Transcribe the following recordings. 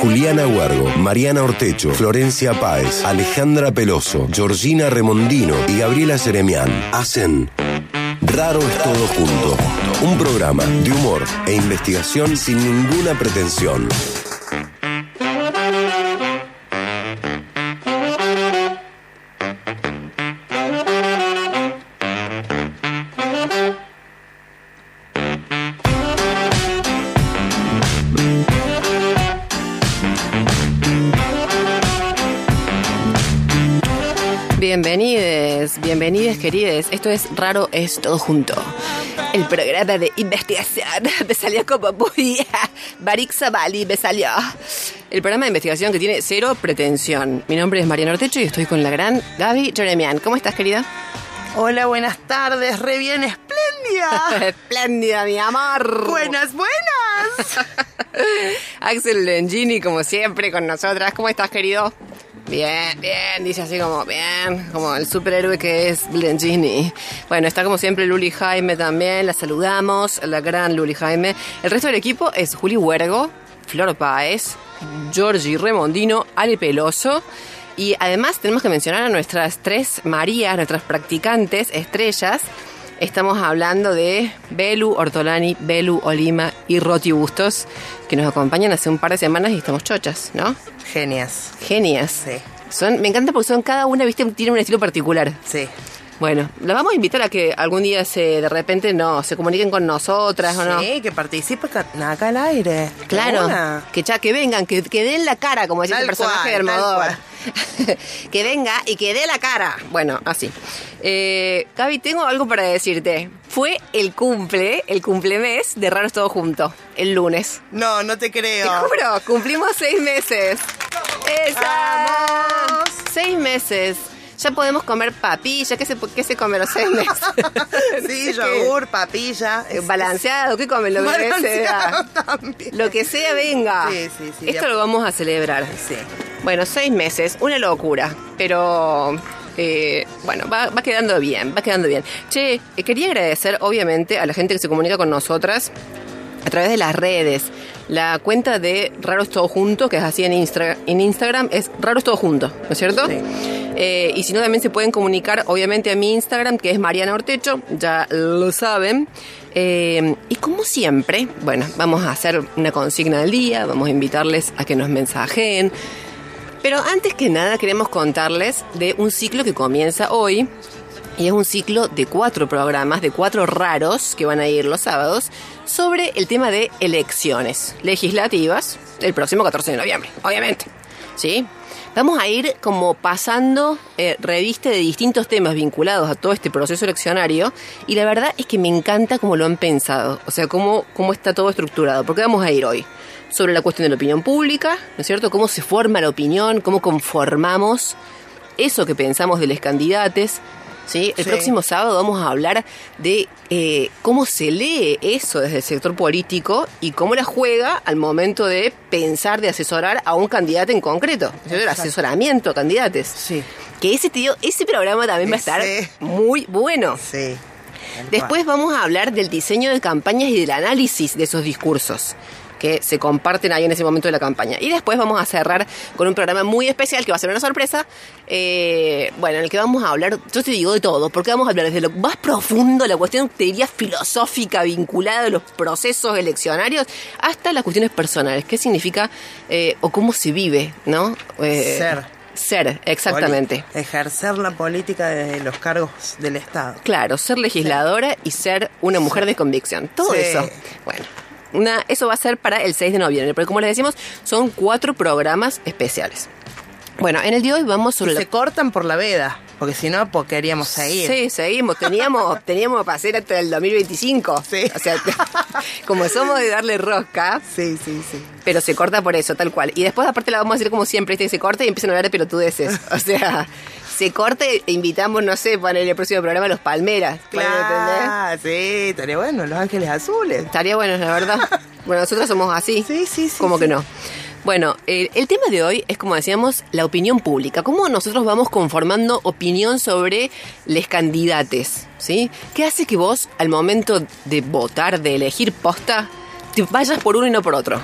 Juliana Huergo, Mariana Ortecho, Florencia Páez, Alejandra Peloso, Georgina Remondino y Gabriela Seremián hacen Raro es todo junto. Un programa de humor e investigación sin ninguna pretensión. Querides. Esto es Raro es todo junto. El programa de investigación me salió como muy... Barik Sabali me salió. El programa de investigación que tiene cero pretensión. Mi nombre es Mariana Ortecho y estoy con la gran Gaby Jeremian. ¿Cómo estás, querida? Hola, buenas tardes, re bien, espléndida. Espléndida, mi amor. buenas, buenas. Axel Lengini, como siempre, con nosotras. ¿Cómo estás, querido? Bien, bien, dice así como bien, como el superhéroe que es Lengini. Bueno, está como siempre Luli Jaime también, la saludamos, la gran Luli Jaime. El resto del equipo es Juli Huergo, Flor Páez, Giorgi Remondino, Ale Peloso. Y además tenemos que mencionar a nuestras tres Marías, nuestras practicantes estrellas. Estamos hablando de Belu Ortolani, Belu Olima y Roti Bustos, que nos acompañan hace un par de semanas y estamos chochas, ¿no? Genias. Genias. Sí. Son, me encanta porque son cada una, viste, tiene un estilo particular. Sí. Bueno, las vamos a invitar a que algún día se, de repente, no, se comuniquen con nosotras o no. Sí, que participe ca- acá al aire. Claro, que ya que vengan, que, que den la cara, como decía el personaje cual, de tal Almodóvar. que venga y que dé la cara. Bueno, así. Eh, Gaby, tengo algo para decirte. Fue el cumple, el cumplemes de Raros Todo Junto, el lunes. No, no te creo. Te juro, cumplimos seis meses. ¡Esa! ¡Vamos! Seis meses. Ya podemos comer papilla. ¿Qué se, qué se come a los meses? Sí, yogur, papilla. Eh, Balanceado, ¿qué comen? Lo que sea. también. Lo que sea, venga. Sí, sí, sí, Esto ya- lo vamos a celebrar. Sí. Bueno, seis meses, una locura, pero eh, bueno, va, va quedando bien, va quedando bien. Che, eh, quería agradecer obviamente a la gente que se comunica con nosotras a través de las redes. La cuenta de Raros Todo Junto, que es así en, Instra- en Instagram, es Raros Todo Junto, ¿no es cierto? Sí. Eh, y si no, también se pueden comunicar, obviamente, a mi Instagram, que es Mariana Ortecho, ya lo saben. Eh, y como siempre, bueno, vamos a hacer una consigna del día, vamos a invitarles a que nos mensajeen. Pero antes que nada queremos contarles de un ciclo que comienza hoy. Y es un ciclo de cuatro programas, de cuatro raros que van a ir los sábados, sobre el tema de elecciones legislativas el próximo 14 de noviembre, obviamente. ¿Sí? Vamos a ir como pasando eh, revista de distintos temas vinculados a todo este proceso eleccionario y la verdad es que me encanta cómo lo han pensado, o sea, cómo, cómo está todo estructurado, porque vamos a ir hoy sobre la cuestión de la opinión pública, ¿no es cierto? Cómo se forma la opinión, cómo conformamos eso que pensamos de los candidatos. ¿Sí? El Sí. próximo sábado vamos a hablar de eh, cómo se lee eso desde el sector político y cómo la juega al momento de pensar, de asesorar a un candidato en concreto. El asesoramiento a candidatos. Sí. Que ese, tío, ese programa también va a estar muy bueno. Sí. Después vamos a hablar del diseño de campañas y del análisis de esos discursos que se comparten ahí en ese momento de la campaña. Y después vamos a cerrar con un programa muy especial que va a ser una sorpresa, eh, bueno, en el que vamos a hablar, yo te digo de todo, porque vamos a hablar desde lo más profundo, la cuestión, te diría, filosófica vinculada a los procesos eleccionarios, hasta las cuestiones personales, qué significa eh, o cómo se vive, ¿no? Eh, Ser. Ser, exactamente. Poli- Ejercer la política de los cargos del Estado. Claro, ser legisladora y ser una mujer de convicción. Todo Sí. eso. Bueno, una, eso va a ser para el 6 de noviembre, porque como les decimos, son cuatro programas especiales. Bueno, en el de hoy vamos sobre Y la... se cortan por la veda, porque si no, pues queríamos seguir. Sí, seguimos. Teníamos, teníamos para hacer hasta el 2025. Sí. O sea, como somos de darle rosca, Sí, sí, sí. pero se corta por eso, tal cual. Y después, aparte, la vamos a hacer como siempre, este que se corta y empiezan a hablar de pelotudeces. O sea, se corta e invitamos, no sé, para el próximo programa los Palmeras. Claro, sí, estaría bueno, Los Ángeles Azules. Estaría bueno, la verdad. Bueno, nosotros somos así. Sí, sí, sí, Como sí. que no. Bueno, el, el tema de hoy es, como decíamos, la opinión pública. ¿Cómo nosotros vamos conformando opinión sobre les candidates? ¿Sí? ¿Qué hace que vos, al momento de votar, de elegir posta, te vayas por uno y no por otro?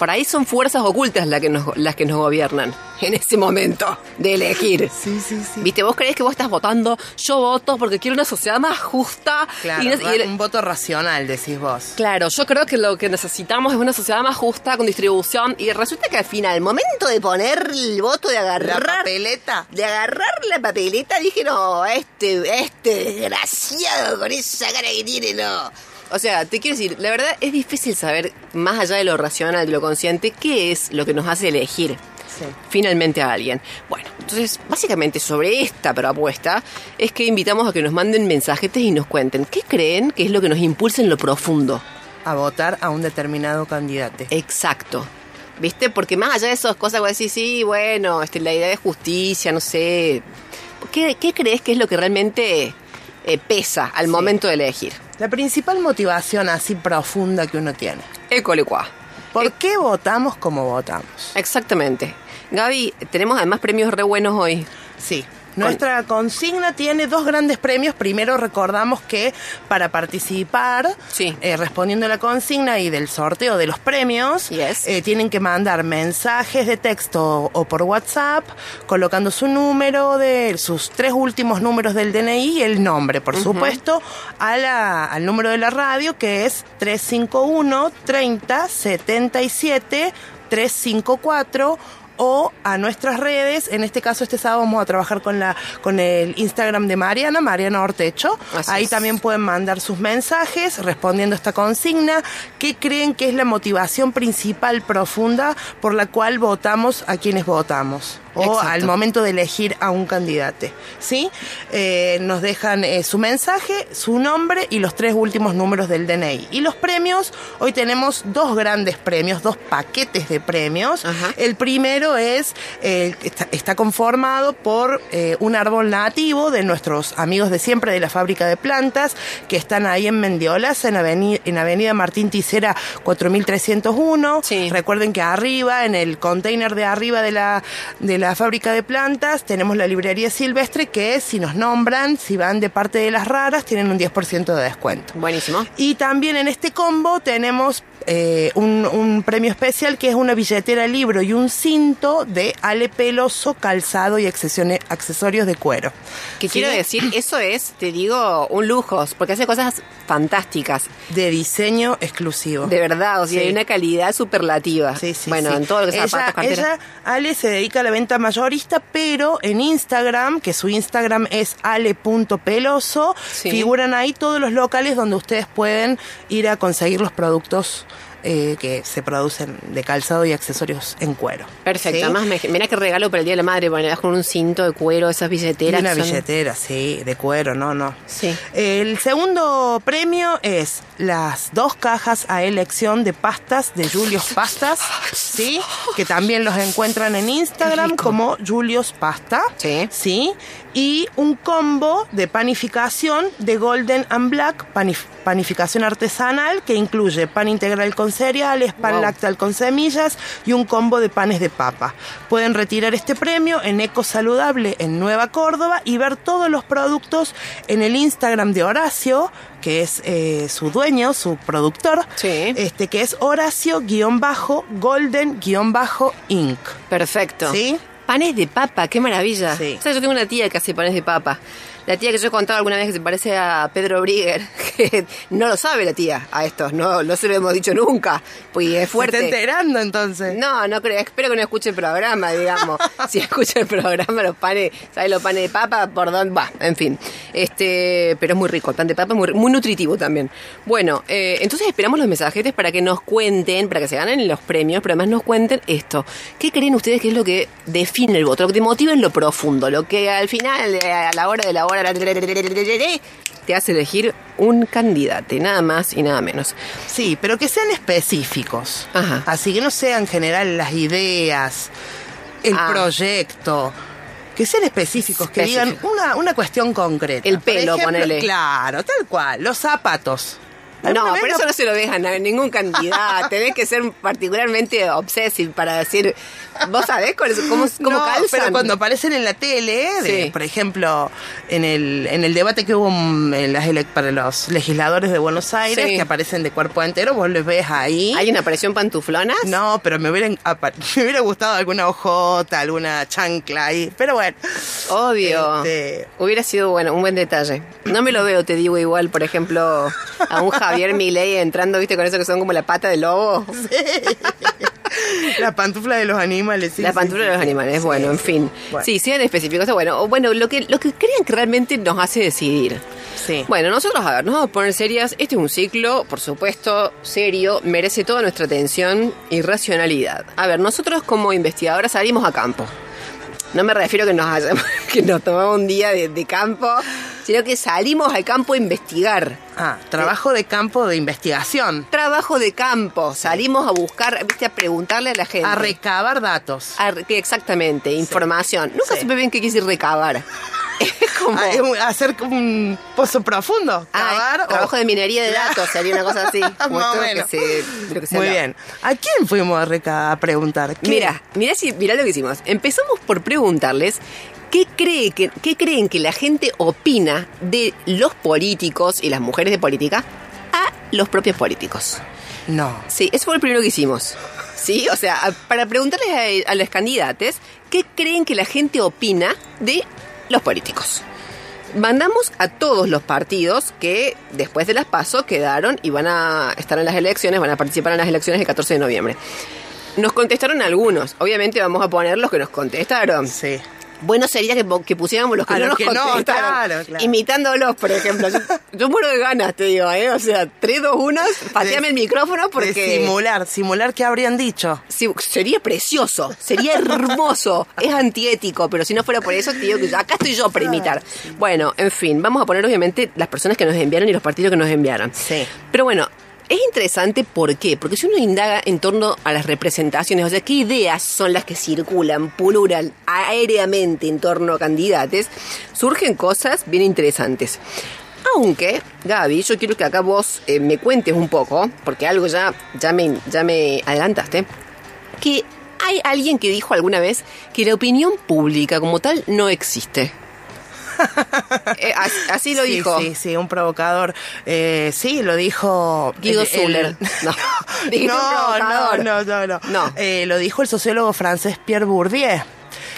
Por ahí son fuerzas ocultas las que nos, las que nos gobiernan en ese momento de elegir. Sí, sí, sí. ¿Viste? Vos creés que vos estás votando, yo voto porque quiero una sociedad más justa. Claro, y no- y el- un voto racional, decís vos. Claro, yo creo que lo que necesitamos es una sociedad más justa, con distribución, y resulta que al final, el momento de poner el voto, de La agarrar... papeleta. De agarrar la papeleta, dije, no, este, este desgraciado con esa cara que tiene, no. O sea, te quiero decir, la verdad es difícil saber, más allá de lo racional, de lo consciente, qué es lo que nos hace elegir Sí. finalmente a alguien. Bueno, entonces, básicamente sobre esta propuesta es que invitamos a que nos manden mensajetes y nos cuenten qué creen que es lo que nos impulsa en lo profundo. A votar a un determinado candidato. Exacto. ¿Viste? Porque más allá de esas cosas, vos decís, sí, bueno, este, la idea de justicia, no sé. ¿Qué, qué crees que es lo que realmente eh, pesa al Sí. momento de elegir? La principal motivación así profunda que uno tiene. Ecolecua. ¿Por qué votamos como votamos? Exactamente. Gaby, tenemos además premios re buenos hoy. Sí. Nuestra consigna tiene dos grandes premios. Primero recordamos que para participar, Sí. eh, respondiendo a la consigna y del sorteo de los premios, Yes. eh, tienen que mandar mensajes de texto o por WhatsApp, colocando su número de sus tres últimos números del DNI y el nombre, por supuesto, a la- al número de la radio que es 351 30 77 354 o a nuestras redes. En este caso, este sábado vamos a trabajar con la con el Instagram de Mariana, Mariana Ortecho. Así Ahí es. también pueden mandar sus mensajes respondiendo a esta consigna. ¿Qué creen que es la motivación principal profunda por la cual votamos a quienes votamos? O Exacto. al momento de elegir a un candidato. ¿Sí? Eh, nos dejan eh, su mensaje, su nombre y los tres últimos números del DNI. Y los premios, hoy tenemos dos grandes premios, dos paquetes de premios. Ajá. El primero es, eh, está, está conformado por eh, un árbol nativo de nuestros amigos de siempre de la fábrica de plantas, que están ahí en Mendiolas, en Avenida, en Avenida Martín Ticera 4301. Sí. Recuerden que arriba, en el container de arriba de la, de la fábrica de plantas, tenemos la librería silvestre que si nos nombran, si van de parte de las raras, tienen un 10% de descuento. Buenísimo. Y también en este combo tenemos eh, un, un premio especial que es una billetera libro y un cinto de Ale Peloso, calzado y accesorios de cuero. ¿Qué ¿Sí? quiero decir? Eso es, te digo, un lujo, porque hace cosas fantásticas. De diseño exclusivo. De verdad, o sea, Sí. hay una calidad superlativa. Sí, sí, bueno, en todo lo que ella, zapatos, ella, Ale, se dedica a la venta mayorista, pero en Instagram, que su Instagram es ale.peloso, figuran ahí todos los locales donde ustedes pueden ir a conseguir los productos eh, que se producen de calzado y accesorios en cuero. Perfecto, ¿Sí? además, me- mira qué regalo para el Día de la Madre, bueno, con un cinto de cuero, esas Y billeteras. una son- billetera, sí, de cuero, no, no. Sí. El segundo premio es las dos cajas a elección de pastas de Julios Pastas, ¿sí? Que también los encuentran en Instagram como Julios Pasta, Sí. ¿sí? Y un combo de panificación de Golden and Black, panif- panificación artesanal, que incluye pan integral con cereales, pan Wow. lácteo con semillas y un combo de panes de papa. Pueden retirar este premio en Eco Saludable en Nueva Córdoba y ver todos los productos en el Instagram de Horacio, que es eh, su dueño, su productor, Sí. este que es Horacio-Golden-Inc. Perfecto. ¿Sí? Panes de papa, qué maravilla. Sí. O sea, yo tengo una tía que hace panes de papa. La tía que yo he contado alguna vez que se parece a Pedro Brigger, que no lo sabe la tía a esto, no, no se lo hemos dicho nunca, pues es ¿Se está fuerte. enterando entonces? No, no creo, espero que no escuche el programa, digamos. si escucha el programa, los panes, ¿sabes? Los panes de papa, por dónde va, en fin. Este, pero es muy rico, el pan de papa es muy, muy nutritivo también. Bueno, eh, entonces esperamos los mensajetes para que nos cuenten, para que se ganen los premios, pero además nos cuenten esto. ¿Qué creen ustedes que es lo que define el voto? Lo que te motiva en lo profundo, lo que al final, eh, a la hora de la te hace elegir un candidato, nada más y nada menos. Sí, pero que sean específicos. Ajá. Así que no sean en general las ideas, el Ah. proyecto. Que sean específicos, que digan una, una cuestión concreta. El Por pelo, ejemplo, ponele. Claro, tal cual. Los zapatos. No, ¿Alguna vez pero eso no se lo dejan a ningún candidato. Tenés que ser particularmente obsesivo para decir, vos sabés cuál es- cómo, cómo No, calzan. pero cuando aparecen en la tele, de- Sí. por ejemplo, en el, en el debate que hubo en las para los legisladores de Buenos Aires, Sí. que aparecen de cuerpo entero, vos les ves ahí. ¿Hay una aparición pantuflonas? No, pero me hubiera, apa- me hubiera gustado alguna hojota, alguna chancla ahí. Pero bueno. Obvio. Este- Hubiera sido bueno, un buen detalle. No me lo veo, te digo igual, por ejemplo, a un Javier Milei entrando, viste, con eso que son como la pata del lobo. La pantufla de los animales. sí, la pantufla sí, de los sí. animales, bueno, en fin. Bueno. Sí, sean específicos. Bueno, o bueno, lo que, lo que crean que realmente nos hace decidir. Sí. Bueno, nosotros, a ver, nos vamos a poner serias. Este es un ciclo, por supuesto, serio, merece toda nuestra atención y racionalidad. A ver, nosotros como investigadoras salimos a campo. No me refiero que nos, hayamos- que nos tomamos un día de, de campo, sino que salimos al campo a investigar. Ah, trabajo de campo de investigación. Trabajo de campo, salimos a buscar, viste, a preguntarle a la gente. A recabar datos. A exactamente, información. Nunca Sí. supe bien qué quise decir recabar. Ah, hacer un pozo profundo. Ah, Cavar o- trabajo de minería de datos, sería una cosa así. como que se- que se Muy bien. ¿A quién fuimos a, reca- a preguntar? ¿Qué? Mira, mira, si, mira lo que hicimos. Empezamos por preguntarles qué, cree que, qué creen que la gente opina de los políticos y las mujeres de política a los propios políticos. No. Sí, eso fue el primero que hicimos. Sí, o sea, para preguntarles a, a los candidatos qué creen que la gente opina de los políticos. Mandamos a todos los partidos que después de las PASO quedaron y van a estar en las elecciones, van a participar en las elecciones el 14 de noviembre. Nos contestaron algunos. Obviamente vamos a poner los que nos contestaron. Sí. Bueno sería que, que pusiéramos los que A no los nos que no, claro, claro. Imitándolos, por ejemplo. Yo, yo muero de ganas, te digo, ¿eh? O sea, 3, 2, 1, pateame el micrófono porque... De simular, simular qué habrían dicho. Sería precioso, sería hermoso, es antiético, pero si no fuera por eso, te digo que acá estoy yo para imitar. Bueno, en fin, vamos a poner obviamente las personas que nos enviaron y los partidos que nos enviaron. Sí. Pero bueno, es interesante ¿por qué? Porque si uno indaga en torno a las representaciones, o sea, qué ideas son las que circulan, pululan aéreamente en torno a candidatos, surgen cosas bien interesantes. Aunque, Gaby, yo quiero que acá vos eh, me cuentes un poco, porque algo ya, ya, me, ya me adelantaste, que hay alguien que dijo alguna vez que la opinión pública como tal no existe. Eh, as- así lo sí, dijo. Sí, sí, un provocador. Eh, sí, lo dijo. Guido el- el- Zuller. Un no, no, no, no, no. No. Eh, lo dijo el sociólogo francés Pierre Bourdieu.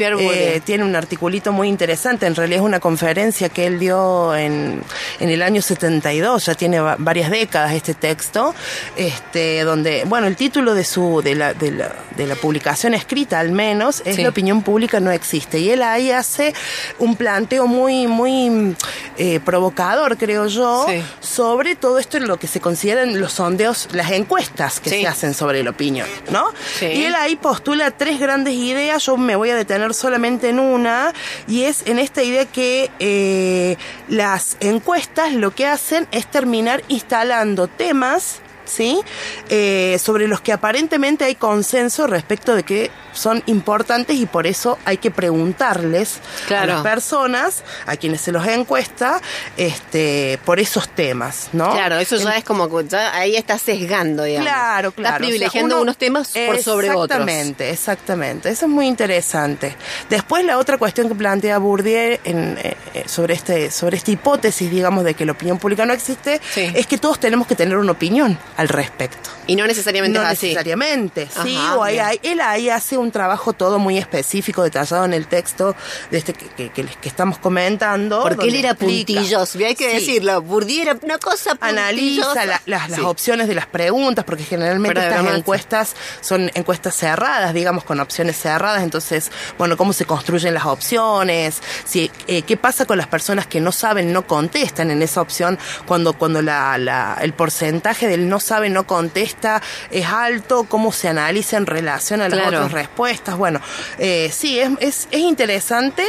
Pierre. Eh, tiene un articulito muy interesante, en realidad es una conferencia que él dio en, en el año 72, ya tiene va- varias décadas este texto, este, donde, bueno, el título de su, de la, de la, de la publicación escrita al menos, es Sí. La opinión pública no existe, y él ahí hace un planteo muy, muy eh, provocador, creo yo, Sí. sobre todo esto en lo que se consideran los sondeos, las encuestas que Sí. se hacen sobre la opinión, ¿no? Y él ahí postula tres grandes ideas, yo me voy a detener solamente en una, y es en esta idea que eh, las encuestas lo que hacen es terminar instalando temas, ¿sí? Eh, sobre los que aparentemente hay consenso respecto de que son importantes y por eso hay que preguntarles Claro. a las personas, a quienes se los encuesta, este, por esos temas, ¿no? Claro, eso ya es como que ya ahí está sesgando, digamos. Claro, claro. Estás privilegiando O sea, uno- unos temas por sobre otros. Exactamente, exactamente. Eso es muy interesante. Después la otra cuestión que plantea Bourdieu en, eh, eh, sobre este sobre esta hipótesis, digamos, de que la opinión pública no existe, Sí. es que todos tenemos que tener una opinión al respecto. Y no necesariamente No es así. necesariamente, sí, Ajá, o ahí, él ahí hace un trabajo todo muy específico, detallado en el texto de este que, que- que les- que estamos comentando. Porque él era puntilloso, hay que Sí. decirlo. Bourdieu era una cosa analiza puntillosa. la- las, Sí. opciones de las preguntas, porque generalmente de estas encuestas son encuestas cerradas, digamos, con opciones cerradas. Entonces, bueno, cómo se construyen las opciones, si, eh, qué pasa con las personas que no saben, no contestan en esa opción, cuando, cuando la, la- el porcentaje del no sabe, no contesta es alto, cómo se analiza en relación a las Claro. otras respuestas. Bueno, eh, sí, es, es, es interesante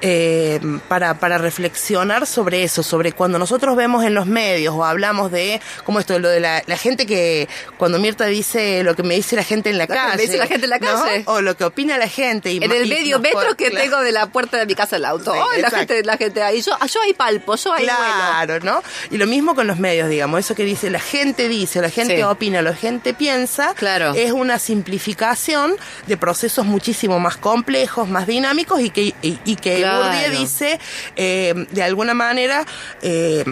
eh, para, para reflexionar sobre eso, sobre cuando nosotros vemos en los medios o hablamos de, como esto, lo de la, la gente que, cuando Mirta dice lo que me dice la gente en la que calle. me dice la gente en la ¿no? calle. O lo que opina la gente. Y En el medio metro que claro. tengo de la puerta de mi casa al auto. la gente, la gente ahí, yo, yo ahí palpo, yo ahí Claro, ¿no? Y lo mismo con los medios, digamos, eso que dice la gente dice, la gente opina, la gente piensa, claro. es una simplificación de procesos muchísimo más complejos, más dinámicos y que, y, que Bourdieu dice, eh, de alguna manera, eh,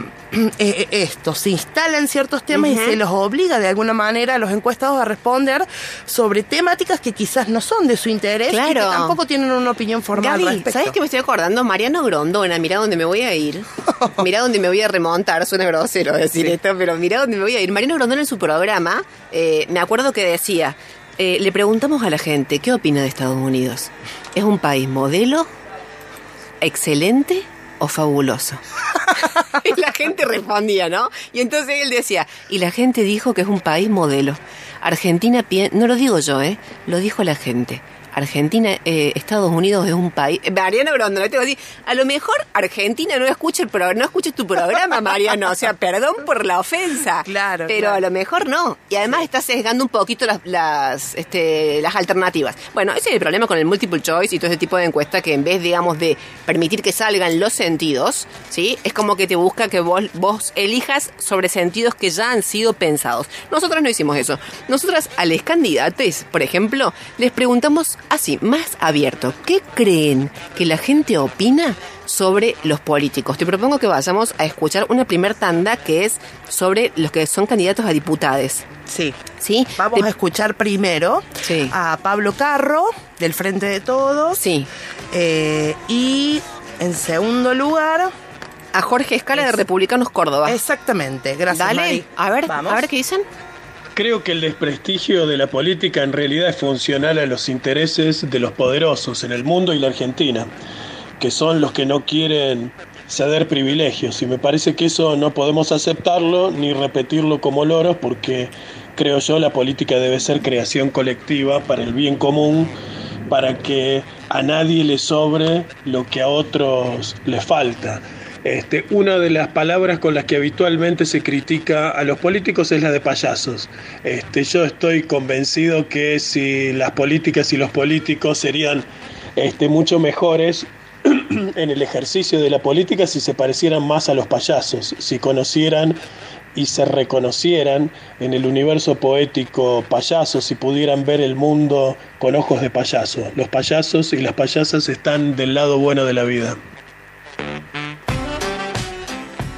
eh, esto, se instala en ciertos temas y se los obliga de alguna manera a los encuestados a responder sobre temáticas que quizás no son de su interés y que tampoco tienen una opinión formal Gaby, ¿sabes qué me estoy acordando? Mariano Grondona, mira dónde me voy a ir. mira dónde me voy a remontar. Suena grosero decir esto, pero mira dónde me voy a ir. Mariano En su programa, eh, me acuerdo que decía, eh, le preguntamos a la gente, ¿qué opina de Estados Unidos? ¿Es un país modelo? ¿Excelente? o fabuloso? y la gente respondía, ¿no? Y entonces él decía, y la gente dijo que es un país modelo. Argentina, no lo digo yo, ¿eh? Lo dijo la gente. Argentina, eh, Estados Unidos es un país. Mariano Brondona, te voy a decir, a lo mejor Argentina no escucha el programa, no escucha tu programa, Mariano. O sea, perdón por la ofensa. Claro. Pero a lo mejor no. Y además está sesgando un poquito las, las, este, las alternativas. Bueno, ese es el problema con el multiple choice y todo ese tipo de encuesta que en vez, digamos, de permitir que salgan los sentidos, ¿sí? Es como que te busca que vos, vos elijas sobre sentidos que ya han sido pensados. Nosotros no hicimos eso. Nosotras a los candidatos, por ejemplo, les preguntamos así, más abierto. ¿Qué creen que la gente opina sobre los políticos? Te propongo que vayamos a escuchar una primer tanda que es sobre los que son candidatos a diputados. Sí. ¿Sí? Vamos a escuchar primero a Pablo Carro, del Frente de Todos. Sí. Eh, y en segundo lugar. A Jorge Escala de Republicanos Córdoba. Exactamente, gracias. Dale, a ver, a ver qué dicen. Creo que el desprestigio de la política en realidad es funcional a los intereses de los poderosos en el mundo y la Argentina, que son los que no quieren ceder privilegios. Y me parece que eso no podemos aceptarlo ni repetirlo como loros porque creo yo la política debe ser creación colectiva para el bien común, para que a nadie le sobre lo que a otros le falta. Este, una de las palabras con las que habitualmente se critica a los políticos es la de payasos. Este, yo estoy convencido que si las políticas y los políticos serían este, mucho mejores en el ejercicio de la política si se parecieran más a los payasos, si conocieran y se reconocieran en el universo poético payasos, si pudieran ver el mundo con ojos de payaso. Los payasos y las payasas están del lado bueno de la vida.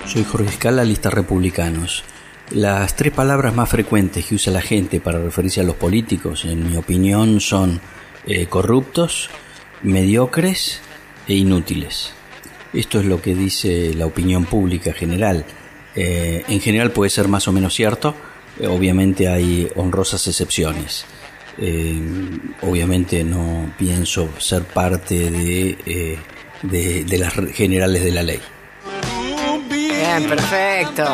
Soy Jorge Escala, lista republicanos. Las tres palabras más frecuentes que usa la gente para referirse a los políticos, en mi opinión, son eh, corruptos, mediocres e inútiles. Esto es lo que dice la opinión pública general. Eh, en general puede ser más o menos cierto, eh, obviamente hay honrosas excepciones. obviamente no pienso ser parte de, de las generales de la ley. Bien, perfecto.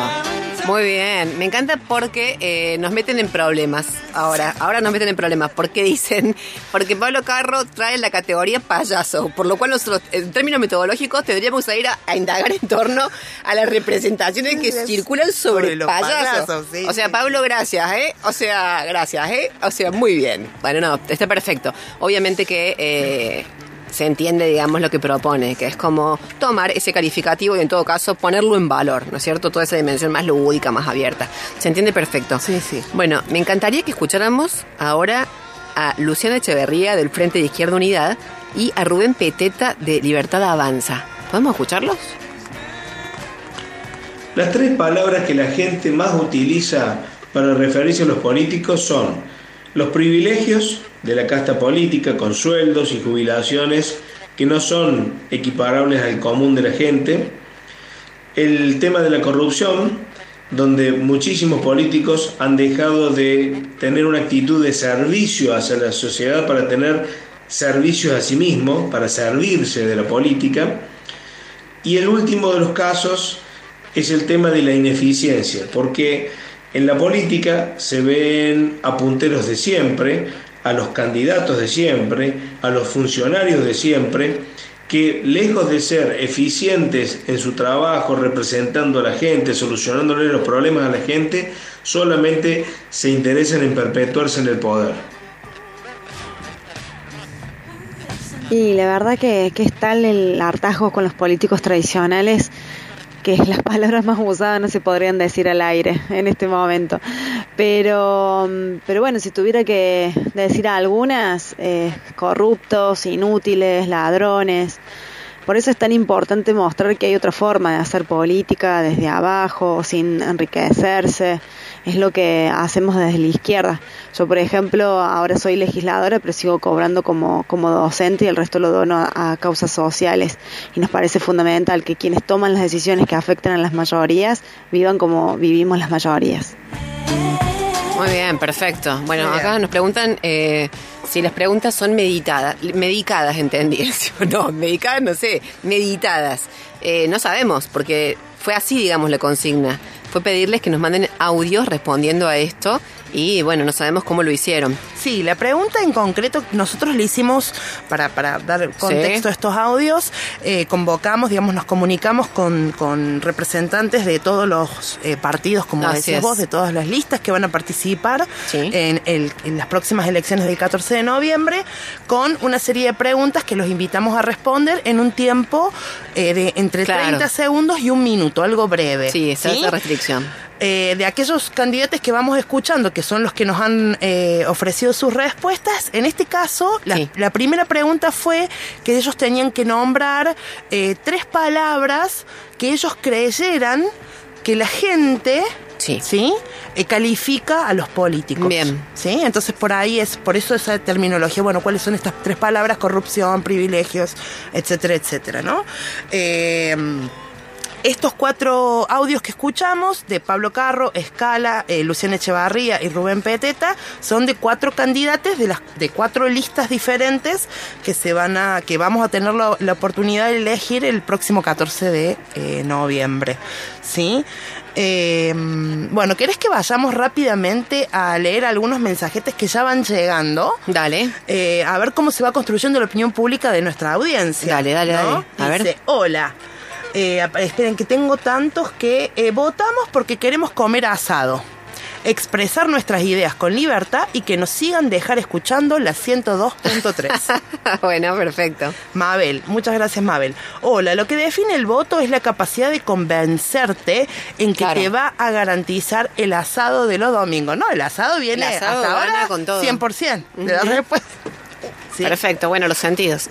Muy bien, me encanta porque eh, nos meten en problemas ahora. Ahora nos meten en problemas. ¿Por qué dicen? Porque Pablo Carro trae la categoría payaso, por lo cual nosotros, en términos metodológicos, tendríamos que ir a, indagar en torno a las representaciones que circulan sobre, el payaso. o sea, Pablo, gracias, ¿eh? O sea, gracias, ¿eh? O sea, muy bien. Bueno, no, está perfecto. Obviamente que eh, se entiende, digamos, lo que propone, que es como tomar ese calificativo y en todo caso ponerlo en valor, ¿no es cierto? Toda esa dimensión más lúdica, más abierta. Se entiende perfecto. Sí, sí. Bueno, me encantaría que escucháramos ahora a Luciana Echeverría del Frente de Izquierda Unidad y a Rubén Peteta de Libertad Avanza. ¿Podemos escucharlos? Las tres palabras que la gente más utiliza para referirse a los políticos son los privilegios, de la casta política con sueldos y jubilaciones que no son equiparables al común de la gente. El tema de la corrupción, donde muchísimos políticos han dejado de tener una actitud de servicio hacia la sociedad para tener servicios a sí mismos, para servirse de la política. Y el último de los casos es el tema de la ineficiencia, porque en la política se ven a punteros de siempre, a los candidatos de siempre, a los funcionarios de siempre, que lejos de ser eficientes en su trabajo, representando a la gente, solucionándole los problemas a la gente, solamente se interesan en perpetuarse en el poder. Y la verdad que, que es tal el hartazgo con los políticos tradicionales que las palabras más usadas no se podrían decir al aire en este momento. Pero, pero bueno, si tuviera que decir algunas, eh, corruptos, inútiles, ladrones. Por eso es tan importante mostrar que hay otra forma de hacer política desde abajo, sin enriquecerse, es lo que hacemos desde la izquierda. Yo, por ejemplo, ahora soy legisladora, pero sigo cobrando como, como docente y el resto lo dono a, causas sociales. Y nos parece fundamental que quienes toman las decisiones que afectan a las mayorías vivan como vivimos las mayorías. Muy bien, perfecto. Bueno, acá nos preguntan eh, si las preguntas son meditadas, medicadas, entendí. No, medicadas, no sé, meditadas. Eh, no sabemos, porque fue así, digamos, la consigna fue pedirles que nos manden audios respondiendo a esto y bueno, no sabemos cómo lo hicieron. Sí, la pregunta en concreto nosotros le hicimos, para, para dar contexto a estos audios, eh, convocamos, digamos, nos comunicamos con, con representantes de todos los eh, partidos, como decís vos, de todas las listas que van a participar en, el, en las próximas elecciones del 14 de noviembre, con una serie de preguntas que los invitamos a responder en un tiempo eh, de entre 30 segundos y un minuto, algo breve. Sí, esa es la restricción. Eh, de aquellos candidatos que vamos escuchando, que son los que nos han eh, ofrecido sus respuestas, en este caso, la, primera pregunta fue que ellos tenían que nombrar eh, tres palabras que ellos creyeran que la gente Sí. ¿sí? califica a los políticos. Bien. ¿Sí? Entonces por ahí es, por eso esa terminología, bueno, ¿cuáles son estas tres palabras? Corrupción, privilegios, etcétera, etcétera, ¿no? Eh, estos cuatro audios que escuchamos de Pablo Carro, Escala, eh, Luciana Echevarría y Rubén Peteta son de cuatro candidatos de las de cuatro listas diferentes que se van a que vamos a tener la, oportunidad de elegir el próximo 14 de eh, noviembre, ¿sí? Eh, bueno, ¿querés que vayamos rápidamente a leer algunos mensajetes que ya van llegando? Dale. a ver cómo se va construyendo la opinión pública de nuestra audiencia. Dale, dale, dale. A Dice, ver. Hola. Eh, esperen, que tengo tantos que eh, votamos porque queremos comer asado. Expresar nuestras ideas con libertad y que nos sigan dejar escuchando la 102.3. bueno, perfecto. Mabel, muchas gracias Mabel. Hola, lo que define el voto es la capacidad de convencerte en que te va a garantizar el asado de los domingos. No, el asado viene hasta ahora con todo. 100% de la respuesta. Perfecto, bueno, los sentidos.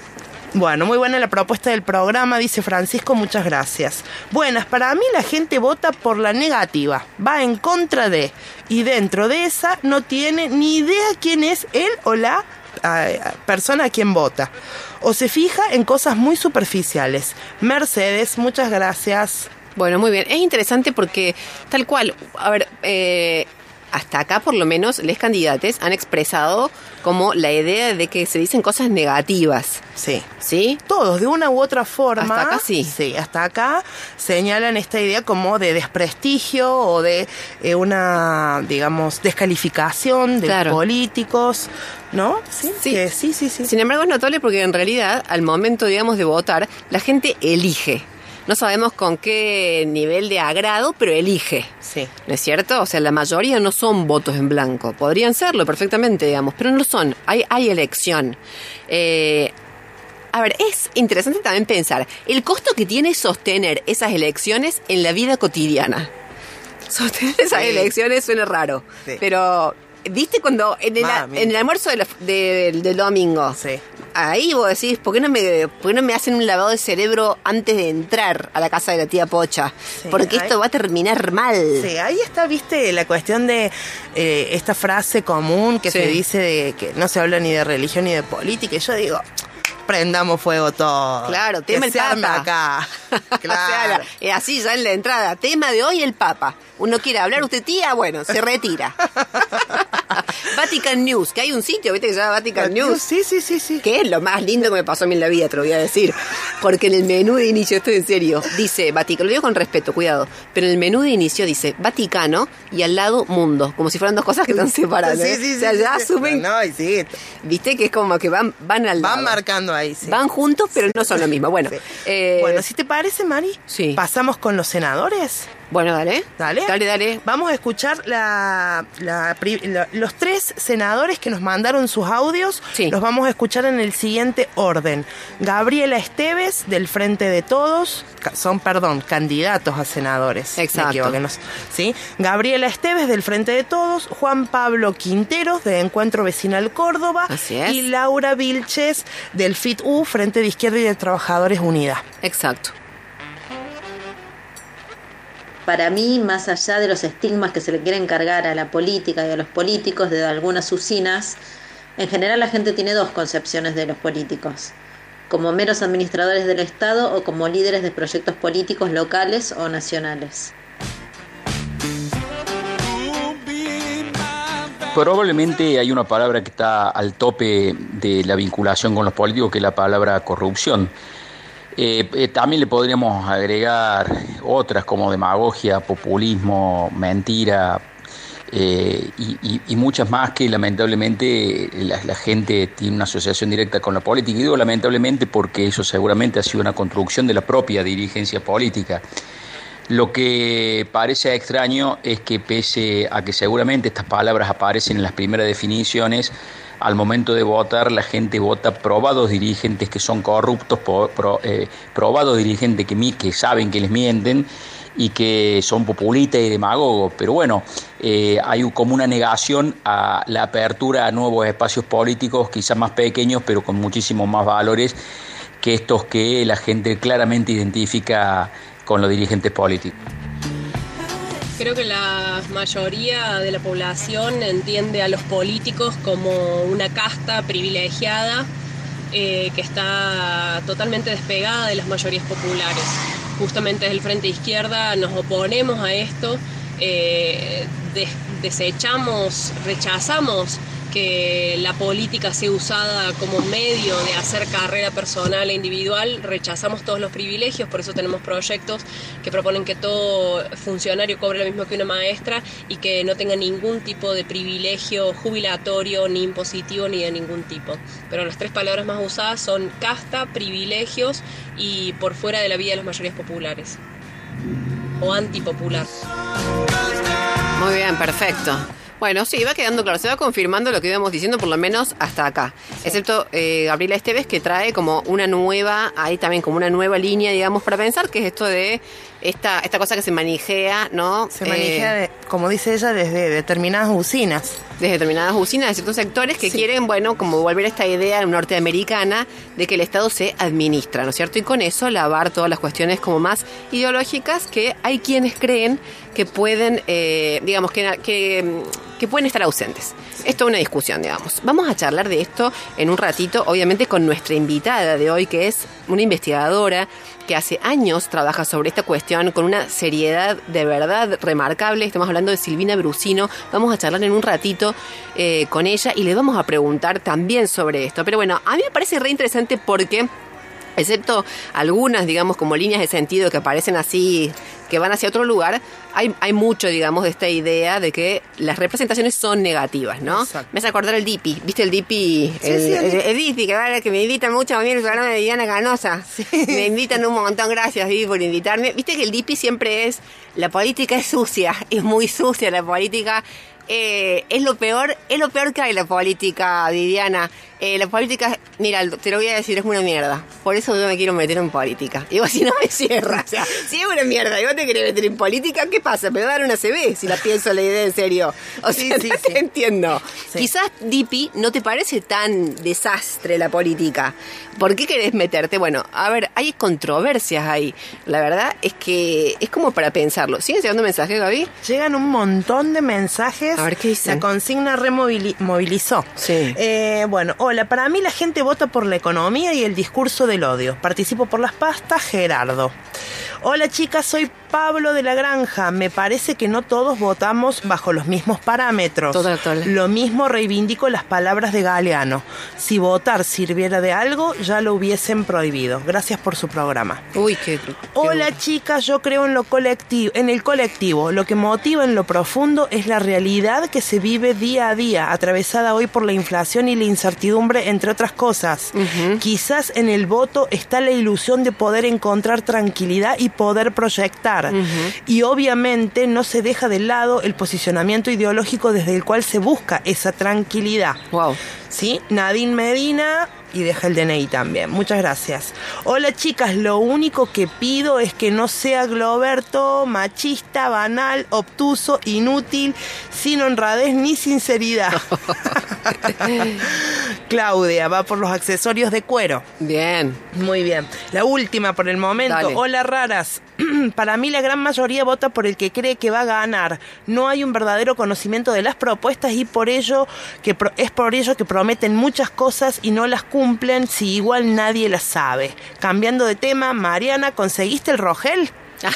Bueno, muy buena la propuesta del programa, dice Francisco, muchas gracias. Buenas, para mí la gente vota por la negativa, va en contra de, y dentro de esa no tiene ni idea quién es él o la persona a quien vota. O se fija en cosas muy superficiales. Mercedes, muchas gracias. Bueno, muy bien. Es interesante porque tal cual, a ver, eh, hasta acá por lo menos los candidatos han expresado como la idea de que se dicen cosas negativas. Sí. ¿Sí? Todos, de una u otra forma. Hasta acá sí. Sí, hasta acá señalan esta idea como de desprestigio o de eh, una, digamos, descalificación de políticos. ¿No? Sí, sí. sí, sí, sí. Sin embargo, es notable porque en realidad, al momento, digamos, de votar, la gente elige. No sabemos con qué nivel de agrado, pero elige. Sí. ¿No es cierto? O sea, la mayoría no son votos en blanco. Podrían serlo perfectamente, digamos, pero no lo son. Hay, hay elección. Eh, a ver, es interesante también pensar el costo que tiene sostener esas elecciones en la vida cotidiana. Sostener esas elecciones suena raro, pero ¿Viste cuando en el, en el almuerzo del domingo? Sí. Ahí vos decís, ¿por qué, no me, ¿por qué no me hacen un lavado de cerebro antes de entrar a la casa de la tía Pocha? Porque esto va a terminar mal. Sí, ahí está, viste, la cuestión de eh, esta frase común que se dice de que no se habla ni de religión ni de política. Y yo digo, prendamos fuego todo. Claro, tema el Papa. acá. Claro. o así ya en la entrada. Tema de hoy el Papa. Uno quiere hablar, usted tía, bueno, se retira. Vatican News, que hay un sitio, ¿viste? Que se llama Vatican News. Sí, sí, sí, sí. Que es lo más lindo que me pasó a mí en la vida, te lo voy a decir. Porque en el menú de inicio, estoy en serio, dice Vaticano, lo digo con respeto, cuidado, pero en el menú de inicio dice Vaticano y al lado mundo, como si fueran dos cosas que están separadas. Sí, sí, ¿eh? o sea, ya asumen. No, sí. Viste que es como que van, van al lado. Van marcando ahí, sí. Van juntos, pero no son lo mismo. Bueno, eh, bueno, si te parece, Mari, sí. pasamos con los senadores. Bueno, dale. Dale. Dale, dale. Vamos a escuchar la, la pri- la- los tres senadores que nos mandaron sus audios. Sí. Los vamos a escuchar en el siguiente orden. Gabriela Esteves, del Frente de Todos. Son, perdón, candidatos a senadores. Exacto. ¿Sí? Gabriela Esteves, del Frente de Todos. Juan Pablo Quinteros, de Encuentro Vecinal Córdoba. Así es. Y Laura Vilches, del FIT-U, Frente de Izquierda y de Trabajadores Unida. Exacto. Para mí, más allá de los estigmas que se le quieren cargar a la política y a los políticos de algunas usinas, en general la gente tiene dos concepciones de los políticos, como meros administradores del Estado o como líderes de proyectos políticos locales o nacionales. Probablemente hay una palabra que está al tope de la vinculación con los políticos, que es la palabra corrupción. Eh, eh, también le podríamos agregar otras como demagogia, populismo, mentira eh, y, muchas más que lamentablemente la, la gente tiene una asociación directa con la política. Y digo lamentablemente porque eso seguramente ha sido una construcción de la propia dirigencia política. Lo que parece extraño es que pese a que seguramente estas palabras aparecen en las primeras definiciones, al momento de votar la gente vota probados dirigentes que son corruptos, pro- eh, probados dirigentes que, que saben que les mienten y que son populistas y demagogos. Pero bueno, eh, hay como una negación a la apertura a nuevos espacios políticos, quizás más pequeños, pero con muchísimos más valores que estos que la gente claramente identifica con los dirigentes políticos. Creo que la mayoría de la población entiende a los políticos como una casta privilegiada eh, que está totalmente despegada de las mayorías populares. Justamente desde el Frente Izquierda nos oponemos a esto, eh, des- desechamos, rechazamos que la política sea usada como medio de hacer carrera personal e individual, rechazamos todos los privilegios, por eso tenemos proyectos que proponen que todo funcionario cobre lo mismo que una maestra y que no tenga ningún tipo de privilegio jubilatorio, ni impositivo, ni de ningún tipo. Pero las tres palabras más usadas son casta, privilegios y por fuera de la vida de las mayorías populares o antipopular. Muy bien, perfecto. Bueno, sí, va quedando claro, se va confirmando lo que íbamos diciendo por lo menos hasta acá. Excepto eh, Gabriela Esteves que trae como una nueva, ahí también como una nueva línea, digamos, para pensar, que es esto de esta, esta cosa que se manijea, ¿no? Se Eh, maneja, de- como dice ella, desde determinadas usinas. desde determinadas usinas de ciertos sectores que quieren, bueno, como volver a esta idea norteamericana de que el Estado se administra, ¿no es cierto? Y con eso lavar todas las cuestiones como más ideológicas que hay quienes creen que pueden, eh, digamos, que, que, que pueden estar ausentes. Esto es una discusión, digamos. Vamos a charlar de esto en un ratito, obviamente con nuestra invitada de hoy, que es una investigadora que hace años trabaja sobre esta cuestión con una seriedad de verdad remarcable. Estamos hablando de Silvina Brusino. Vamos a charlar en un ratito eh, con ella y le vamos a preguntar también sobre esto. Pero bueno, a mí me parece re interesante porque excepto algunas, digamos, como líneas de sentido que aparecen así, que van hacia otro lugar, hay, hay mucho, digamos, de esta idea de que las representaciones son negativas, ¿no? Exacto. Me hace acordar el Dipi, ¿viste el Dipi? el, sí, el el- Dipi. el Dipi, que, va- que me invitan mucho a mí el programa de Diana Canosa. Me invitan un montón, gracias Dipi por invitarme. Viste que el Dipi siempre es, la política es sucia, es muy sucia la política. Eh, es lo peor, es lo peor que hay la política, Viviana. Eh, la política, mira, te lo voy a decir, es una mierda. Por eso yo me quiero meter en política. Y vos si no me cierras, o sea, si es una mierda y vos te querés meter en política, ¿qué pasa? Me va a dar una CB si la pienso la idea en serio. O sea, sí, no sí. te entiendo. Quizás, Dipi, no te parece tan desastre la política. ¿Por qué querés meterte? Bueno, a ver, hay controversias ahí. La verdad es que es como para pensarlo. ¿Siguen llegando mensajes, Gaby? Llegan un montón de mensajes. A ver, ¿qué dicen? La consigna removilizó. Sí. Eh, bueno, hola, para mí la gente vota por la economía y el discurso del odio. Participo por las pastas, Gerardo. Hola chicas, soy Pablo de la Granja. Me parece que no todos votamos bajo los mismos parámetros. Total, total. Lo mismo reivindico las palabras de Galeano. Si votar sirviera de algo, ya lo hubiesen prohibido. Gracias por su programa. Uy, qué... qué- Hola chicas, yo creo en lo colectivo, en el colectivo. Lo que motiva en lo profundo es la realidad que se vive día a día, atravesada hoy por la inflación y la incertidumbre, entre otras cosas. Quizás en el voto está la ilusión de poder encontrar tranquilidad y y poder proyectar. Y obviamente no se deja de lado el posicionamiento ideológico desde el cual se busca esa tranquilidad. Wow. ¿Sí? Nadine Medina y deja el DNI también. Muchas gracias. Hola chicas, lo único que pido es que no sea Globerto, machista, banal, obtuso, inútil, sin honradez ni sinceridad. Claudia, va por los accesorios de cuero. Bien. Muy bien. La última por el momento. Dale. Hola raras. Para mí la gran mayoría vota por el que cree que va a ganar. No hay un verdadero conocimiento de las propuestas y por ello que pro- es por ello que prometen muchas cosas y no las cumplen si igual nadie las sabe. Cambiando de tema, Mariana, ¿conseguiste el Rogel?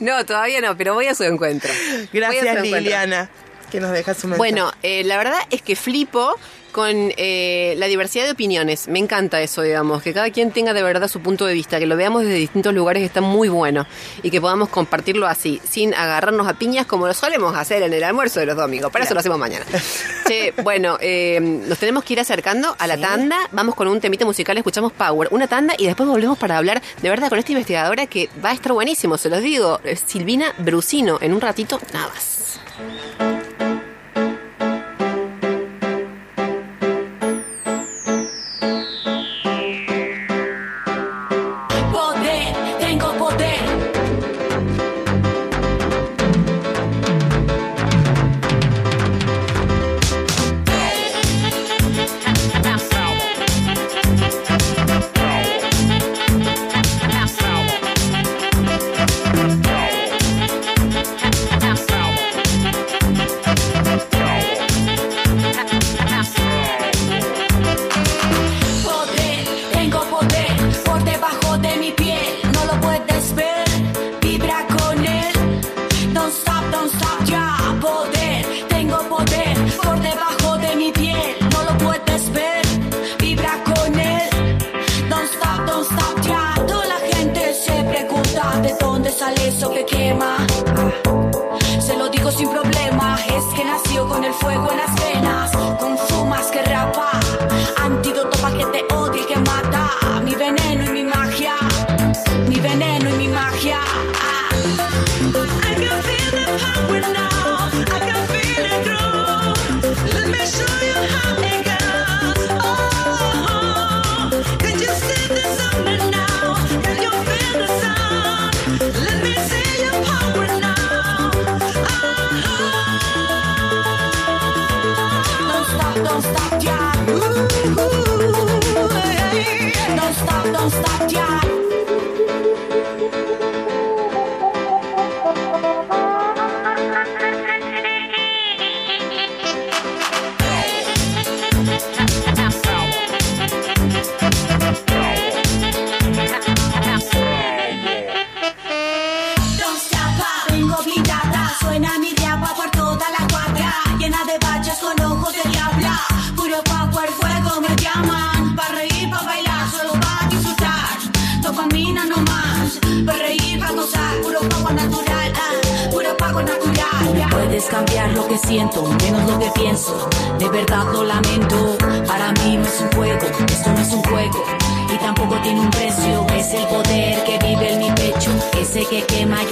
No, todavía no, pero voy a su encuentro. Su Gracias encuentro. Liliana, que nos deja su mensaje. Bueno, eh, la verdad es que flipo con eh, la diversidad de opiniones. Me encanta eso, digamos, que cada quien tenga de verdad su punto de vista, que lo veamos desde distintos lugares está muy bueno y que podamos compartirlo así, sin agarrarnos a piñas como lo solemos hacer en el almuerzo de los domingos. Para eso lo hacemos mañana. Che, bueno, eh, nos tenemos que ir acercando a la tanda. Vamos con un temita musical, escuchamos Power, una tanda y después volvemos para hablar de verdad con esta investigadora que va a estar buenísimo, se los digo, Silvina Brusino. En un ratito, nada más. Sale eso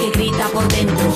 que grita por dentro.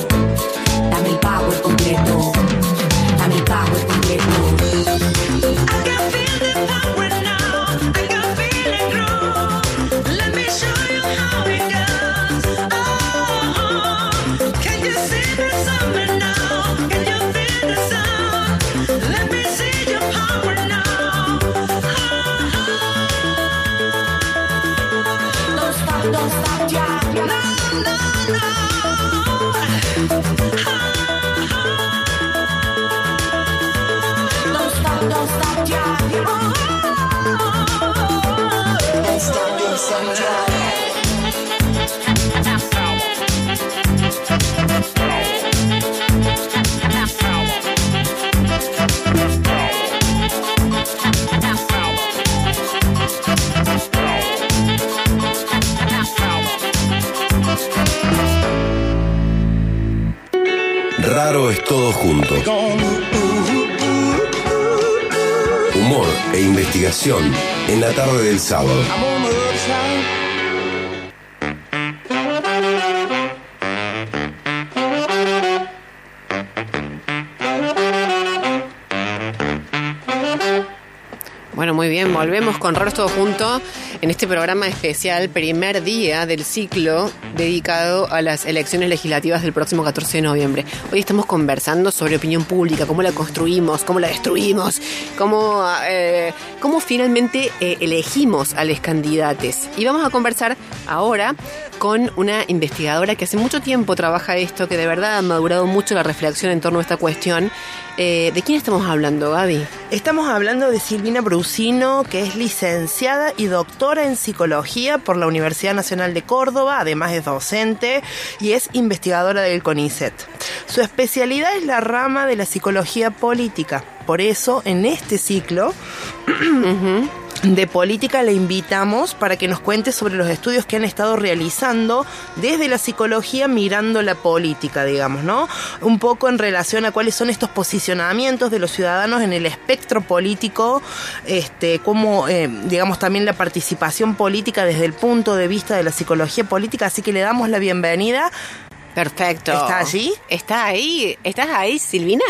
sábado. Bueno, muy bien, volvemos con Raros Todo Junto en este programa especial, primer día del ciclo dedicado a las elecciones legislativas del próximo 14 de noviembre. Hoy estamos conversando sobre opinión pública, cómo la construimos, cómo la destruimos cómo, eh, cómo finalmente eh, elegimos a los candidatos. Y vamos a conversar ahora con una investigadora que hace mucho tiempo trabaja esto, que de verdad ha madurado mucho la reflexión en torno a esta cuestión. Eh, ¿De quién estamos hablando, Gaby? Estamos hablando de Silvina Brusino, que es licenciada y doctora en psicología por la Universidad Nacional de Córdoba, además es docente y es investigadora del CONICET. Su especialidad es la rama de la psicología política. Por eso, en este ciclo, de política le invitamos para que nos cuente sobre los estudios que han estado realizando desde la psicología mirando la política, digamos, ¿no? Un poco en relación a cuáles son estos posicionamientos de los ciudadanos en el espectro político, este, como, eh, digamos, también la participación política desde el punto de vista de la psicología política, así que le damos la bienvenida. Perfecto. ¿Está allí? ¿Está ahí? ¿Estás ahí, Silvina?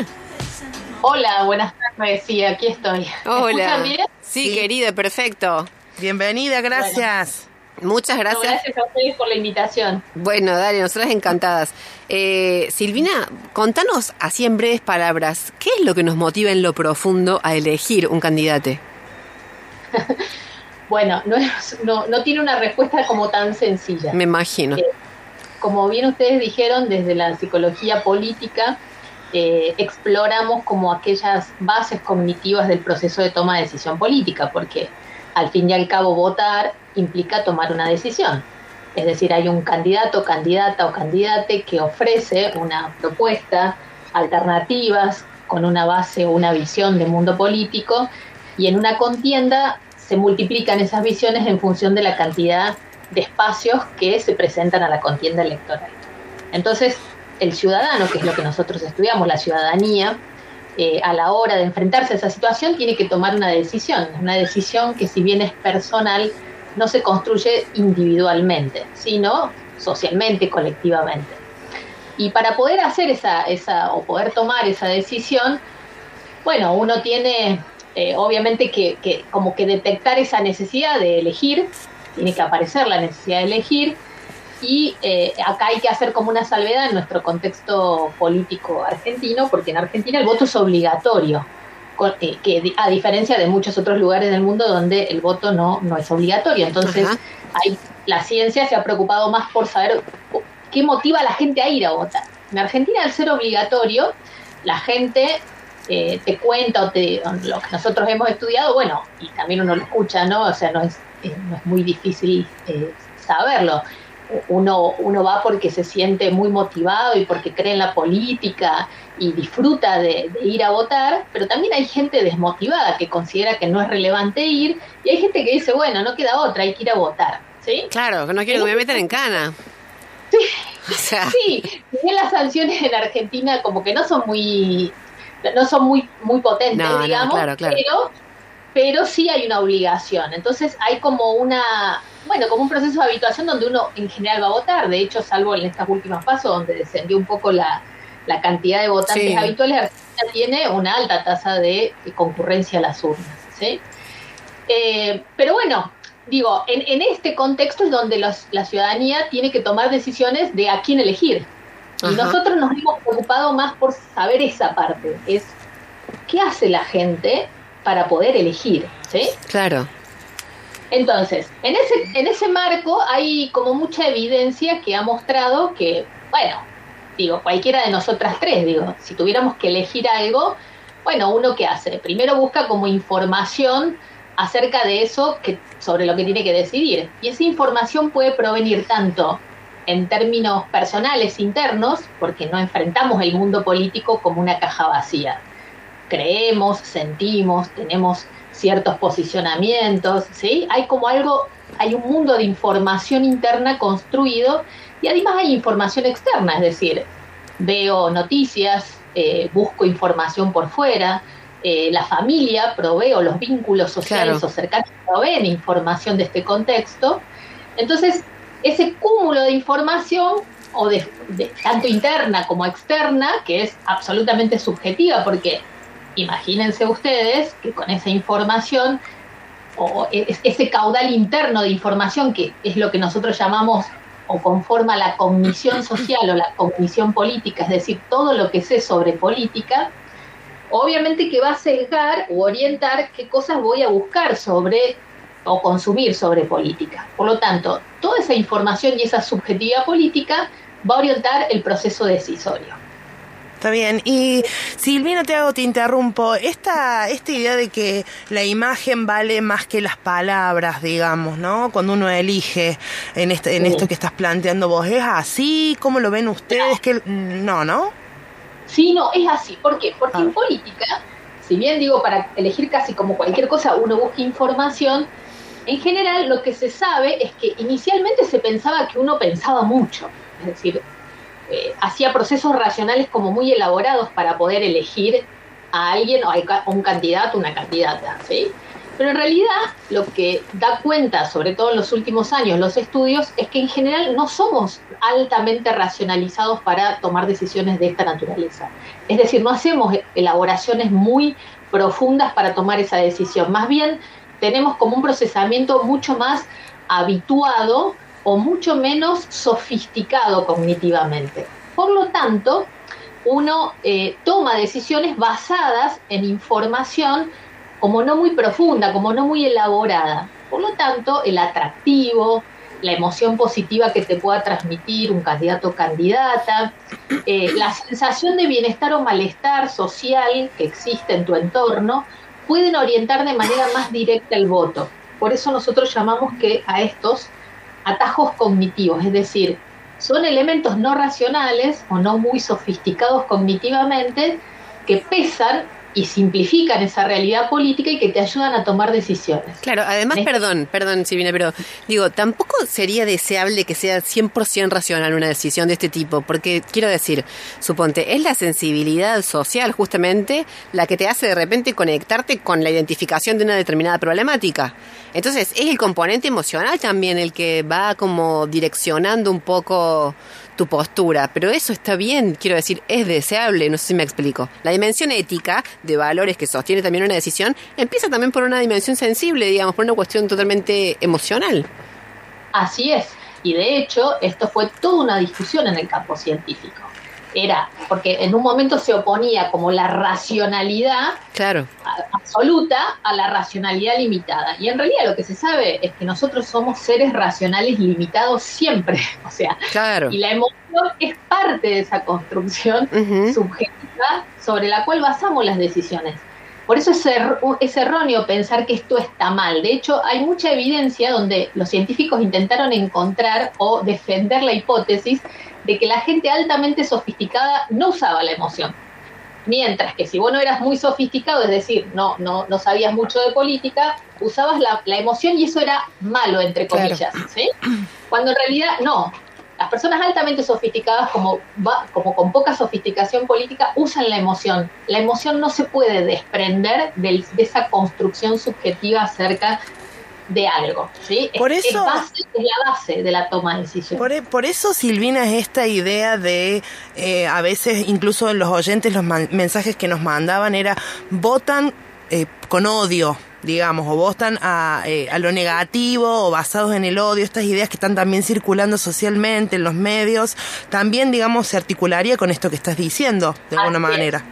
Hola, buenas tardes. Sí, aquí estoy. ¿Me Hola. escuchan bien? Sí, querida, perfecto. Bienvenida, gracias. Muchas gracias. Gracias a ustedes por la invitación. Bueno, dale, nosotras encantadas. Eh, Silvina, contanos así en breves palabras, ¿qué es lo que nos motiva en lo profundo a elegir un candidato? Bueno, no, es- no, no tiene una respuesta como tan sencilla. Me imagino. Eh, como bien ustedes dijeron, desde la psicología política eh, exploramos como aquellas bases cognitivas del proceso de toma de decisión política, porque al fin y al cabo votar implica tomar una decisión. Es decir, hay un candidato, candidata o candidate que ofrece una propuesta, alternativas, con una base o una visión de mundo político, y en una contienda se multiplican esas visiones en función de la cantidad de espacios que se presentan a la contienda electoral. Entonces, el ciudadano, que es lo que nosotros estudiamos, la ciudadanía, eh, a la hora de enfrentarse a esa situación, tiene que tomar una decisión. Una decisión que, si bien es personal, no se construye individualmente, sino socialmente, colectivamente. Y para poder hacer esa, esa o poder tomar esa decisión, bueno, uno tiene eh, obviamente que, que como que detectar esa necesidad de elegir, tiene que aparecer la necesidad de elegir, y eh, acá hay que hacer como una salvedad en nuestro contexto político argentino, porque en Argentina el voto es obligatorio, con- eh, que a diferencia de muchos otros lugares del mundo donde el voto no, no es obligatorio. Entonces, Ajá. hay, la ciencia se ha preocupado más por saber qué motiva a la gente a ir a votar. En Argentina, al ser obligatorio, la gente eh, te cuenta o te, lo que nosotros hemos estudiado, bueno, y también uno lo escucha, ¿no? O sea, no es, eh, no es muy difícil eh, saberlo. Uno, uno va porque se siente muy motivado y porque cree en la política y disfruta de, de ir a votar, pero también hay gente desmotivada que considera que no es relevante ir y hay gente que dice, bueno, no queda otra, hay que ir a votar. ¿sí? Claro, que no quiero que me metan en cana. O sea, Sí, bien las sanciones en Argentina como que no son muy no son muy muy potentes, No, no, digamos, claro, claro. pero pero sí hay una obligación. Entonces hay como una bueno, como un proceso de habituación donde uno en general va a votar. De hecho, salvo en estas últimas pasos donde descendió un poco la, la cantidad de votantes Sí. habituales, Argentina tiene una alta tasa de concurrencia a las urnas. ¿sí? Eh, pero bueno, digo, en, en este contexto es donde los- la ciudadanía tiene que tomar decisiones de a quién elegir. Y nosotros nos hemos preocupado más por saber esa parte, es qué hace la gente para poder elegir, ¿sí? claro. Entonces, en ese, en ese marco hay como mucha evidencia que ha mostrado que, bueno, digo, cualquiera de nosotras tres, digo, si tuviéramos que elegir algo, bueno, uno qué hace? Primero busca como información acerca de eso que, sobre lo que tiene que decidir. Y esa información puede provenir tanto en términos personales internos, porque no enfrentamos el mundo político como una caja vacía. Creemos, sentimos, tenemos ciertos posicionamientos, ¿sí? Hay como algo, hay un mundo de información interna construido y además hay información externa, es decir, veo noticias, eh, busco información por fuera, eh, la familia provee o los vínculos sociales Claro. o cercanos proveen información de este contexto. Entonces, ese cúmulo de información, o de, de- tanto interna como externa, que es absolutamente subjetiva, porque imagínense ustedes que con esa información o ese caudal interno de información que es lo que nosotros llamamos o conforma la cognición social o la cognición política, es decir, todo lo que sé sobre política, obviamente que va a sesgar o orientar qué cosas voy a buscar sobre o consumir sobre política. Por lo tanto, toda esa información y esa subjetividad política va a orientar el proceso decisorio. Está bien. Y Silvina, te hago, te interrumpo. Esta, esta idea de que la imagen vale más que las palabras, digamos, ¿no? Cuando uno elige en, este, en esto que estás planteando vos, ¿es así? ¿Cómo lo ven ustedes? que No, ¿no? Sí, no, es así. ¿Por qué? Porque en política, si bien digo, para elegir casi como cualquier cosa uno busca información, en general lo que se sabe es que inicialmente se pensaba que uno pensaba mucho. Es decir, eh, hacía procesos racionales como muy elaborados para poder elegir a alguien o a un candidato, una candidata, ¿sí? Pero en realidad lo que da cuenta, sobre todo en los últimos años, los estudios, es que en general no somos altamente racionalizados para tomar decisiones de esta naturaleza. Es decir, no hacemos elaboraciones muy profundas para tomar esa decisión. Más bien tenemos como un procesamiento mucho más habituado o mucho menos sofisticado cognitivamente. Por lo tanto, uno eh, toma decisiones basadas en información como no muy profunda, como no muy elaborada. Por lo tanto, el atractivo, la emoción positiva que te pueda transmitir un candidato o candidata, eh, la sensación de bienestar o malestar social que existe en tu entorno, pueden orientar de manera más directa el voto. Por eso nosotros llamamos que a estos atajos cognitivos, es decir, son elementos no racionales o no muy sofisticados cognitivamente que pesan y simplifican esa realidad política y que te ayudan a tomar decisiones. Claro, además, perdón, perdón, Silvina, pero digo, tampoco sería deseable que sea 100% racional una decisión de este tipo, porque quiero decir, suponte, es la sensibilidad social justamente la que te hace de repente conectarte con la identificación de una determinada problemática. Entonces, es el componente emocional también el que va como direccionando un poco tu postura, pero eso está bien, quiero decir, es deseable, no sé si me explico. La dimensión ética de valores que sostiene también una decisión empieza también por una dimensión sensible, digamos, por una cuestión totalmente emocional. Así es, y de hecho esto fue toda una discusión en el campo científico era, porque en un momento se oponía como la racionalidad claro. absoluta a la racionalidad limitada. Y en realidad lo que se sabe es que nosotros somos seres racionales limitados siempre. O sea, claro. y la emoción es parte de esa construcción subjetiva sobre la cual basamos las decisiones. Por eso es, es, erróneo pensar que esto está mal. De hecho, hay mucha evidencia donde los científicos intentaron encontrar o defender la hipótesis de que la gente altamente sofisticada no usaba la emoción. Mientras que si vos no eras muy sofisticado, es decir, no, no, no sabías mucho de política, usabas la, emoción y eso era malo, entre comillas. ¿sí? Cuando en realidad no, las personas altamente sofisticadas, como, como con poca sofisticación política, usan la emoción. La emoción no se puede desprender de, esa construcción subjetiva acerca de algo. ¿sí? Por eso, es, la base de la toma de decisión. Por, por eso, Silvina, es esta idea de, eh, a veces incluso los oyentes, los mensajes que nos mandaban era, votan eh, con odio digamos, o votan a, eh, a lo negativo o basados en el odio, estas ideas que están también circulando socialmente en los medios, también, digamos, se articularía con esto que estás diciendo, de alguna manera.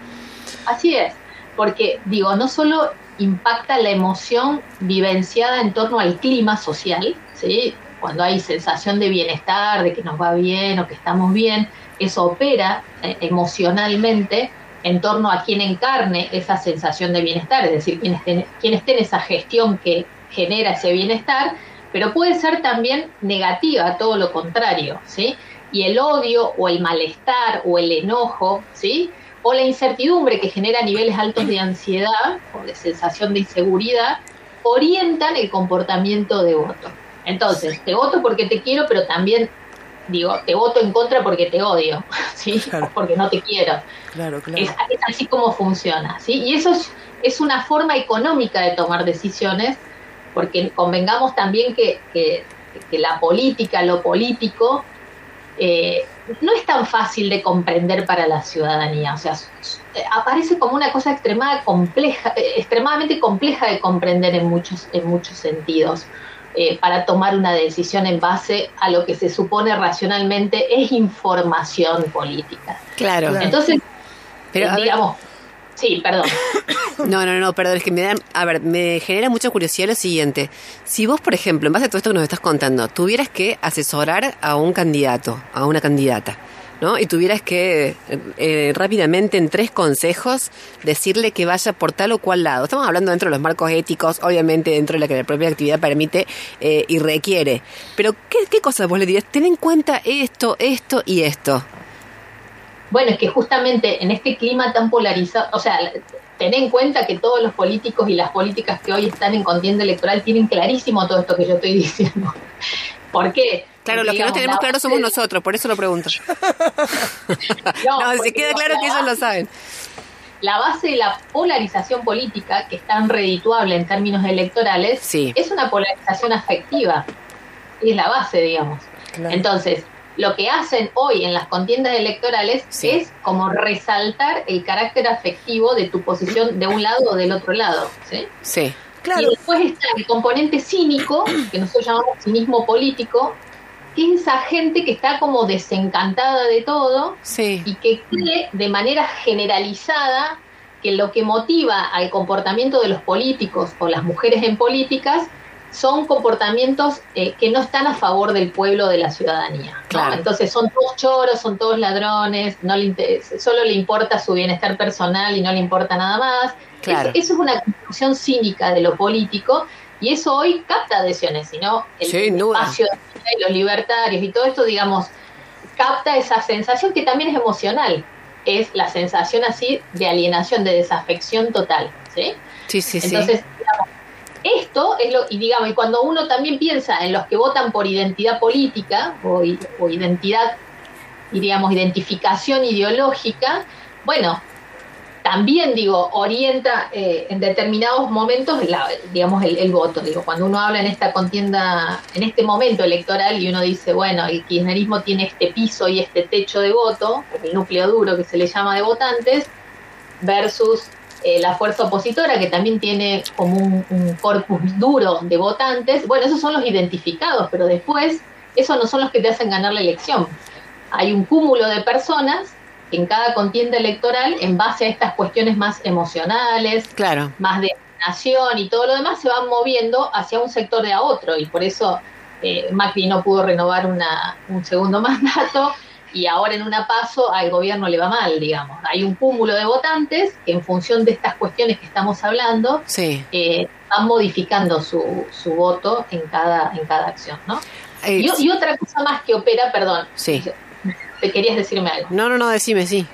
Así es, porque, digo, no solo impacta la emoción vivenciada en torno al clima social, ¿sí? cuando hay sensación de bienestar, de que nos va bien o que estamos bien, eso opera eh, emocionalmente en torno a quien encarne esa sensación de bienestar, es decir, quien esté, quien esté en esa gestión que genera ese bienestar, pero puede ser también negativa, todo lo contrario, ¿sí? Y el odio o el malestar o el enojo, ¿sí? O la incertidumbre que genera niveles altos de ansiedad o de sensación de inseguridad, orientan el comportamiento de voto. Entonces, te voto porque te quiero, pero también digo, te voto en contra porque te odio, ¿sí? Porque no te quiero. Claro, claro. Es, así como funciona, ¿sí? Y eso es, es, una forma económica de tomar decisiones, porque convengamos también que, que, la política, lo político, eh, no es tan fácil de comprender para la ciudadanía. O sea, aparece como una cosa extremada, compleja, eh, extremadamente compleja de comprender en muchos, en muchos sentidos. Eh, para tomar una decisión en base a lo que se supone racionalmente es información política. Claro. Entonces, Pero, a ver- digamos, sí, perdón. No, no, no, perdón, es que me dan, a ver, me genera mucha curiosidad lo siguiente. Si vos, por ejemplo, en base a todo esto que nos estás contando, tuvieras que asesorar a un candidato, a una candidata, ¿no? Y tuvieras que eh, rápidamente en tres consejos decirle que vaya por tal o cual lado. Estamos hablando dentro de los marcos éticos, obviamente dentro de lo que la propia actividad permite eh, y requiere. Pero, ¿qué, ¿qué cosas vos le dirías? Ten en cuenta esto, esto y esto. Bueno, es que justamente en este clima tan polarizado, o sea, ten en cuenta que todos los políticos y las políticas que hoy están en contienda electoral tienen clarísimo todo esto que yo estoy diciendo. ¿Por qué? Claro, Porque, los que no tenemos la claro somos de- nosotros, por eso lo pregunto. No, No, se queda claro la que ellos lo saben. La base de la polarización política, que es tan redituable en términos electorales, Sí. es una polarización afectiva. Y es la base, digamos. Entonces, lo que hacen hoy en las contiendas electorales Sí. es como resaltar el carácter afectivo de tu posición de un lado o del otro lado. ¿sí? Sí. Y después está el componente cínico, que nosotros llamamos cinismo político, que es esa gente que está como desencantada de todo Sí. y que cree de manera generalizada que lo que motiva al comportamiento de los políticos o las mujeres en políticas son comportamientos eh, que no están a favor del pueblo de la ciudadanía. ¿no? Claro. Entonces son todos choros, son todos ladrones, no le inter- solo le importa su bienestar personal y no le importa nada más. Claro. Es- eso es una conclusión cínica de lo político y eso hoy capta adhesiones, sino el Sin duda. espacio de vida y los libertarios y todo esto, digamos, capta esa sensación que también es emocional, es la sensación así de alienación, de desafección total, ¿sí? Sí, sí, sí. Entonces, digamos, esto es lo, y digamos, y cuando uno también piensa en los que votan por identidad política o, identidad, y digamos, identificación ideológica, bueno, también digo, orienta eh, en determinados momentos, la- digamos, el, el voto. Digo, cuando uno habla en esta contienda, en este momento electoral y uno dice, bueno, el kirchnerismo tiene este piso y este techo de voto, el núcleo duro que se le llama de votantes, versus eh, la fuerza opositora, que también tiene como un, un corpus duro de votantes. Bueno, esos son los identificados, pero después, esos no son los que te hacen ganar la elección. Hay un cúmulo de personas que en cada contienda electoral, en base a estas cuestiones más emocionales, Claro. más de nación y todo lo demás, se van moviendo hacia un sector de a otro. Y por eso eh, Macri no pudo renovar una, un segundo mandato y ahora en una paso al gobierno le va mal, digamos. Hay un cúmulo de votantes que en función de estas cuestiones que estamos hablando, Sí. eh, van modificando su, su voto en cada, en cada acción, ¿no? Eh, Y, y otra cosa más que opera, perdón, Sí. te querías decirme algo. No, no, no, decime, sí.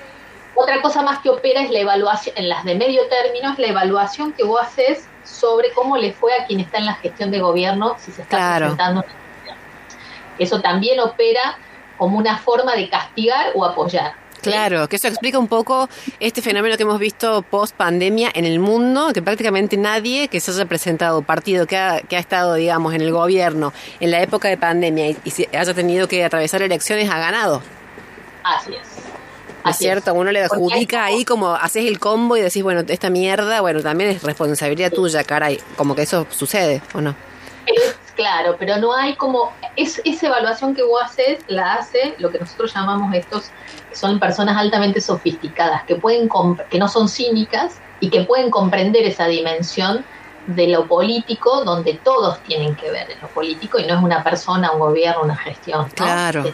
Otra cosa más que opera es la evaluación, en las de medio término, es la evaluación que vos haces sobre cómo le fue a quien está en la gestión de gobierno, si se está Claro. presentando. Eso también opera como una forma de castigar o apoyar. Claro, que eso explica un poco este fenómeno que hemos visto post pandemia en el mundo, que prácticamente nadie que se haya presentado partido que ha, que ha estado, digamos, en el gobierno en la época de pandemia y, y si haya tenido que atravesar elecciones ha ganado. Así es. ¿No es cierto? Uno le adjudica ahí como haces el combo y decís, bueno, esta mierda, bueno, también es responsabilidad tuya, caray. Como que eso sucede, ¿o no? Es claro, pero no hay como es, esa evaluación que vos haces la hace lo que nosotros llamamos estos son personas altamente sofisticadas que pueden que no son cínicas y que pueden comprender esa dimensión de lo político donde todos tienen que ver en lo político y no es una persona, un gobierno, una gestión. ¿no? Claro.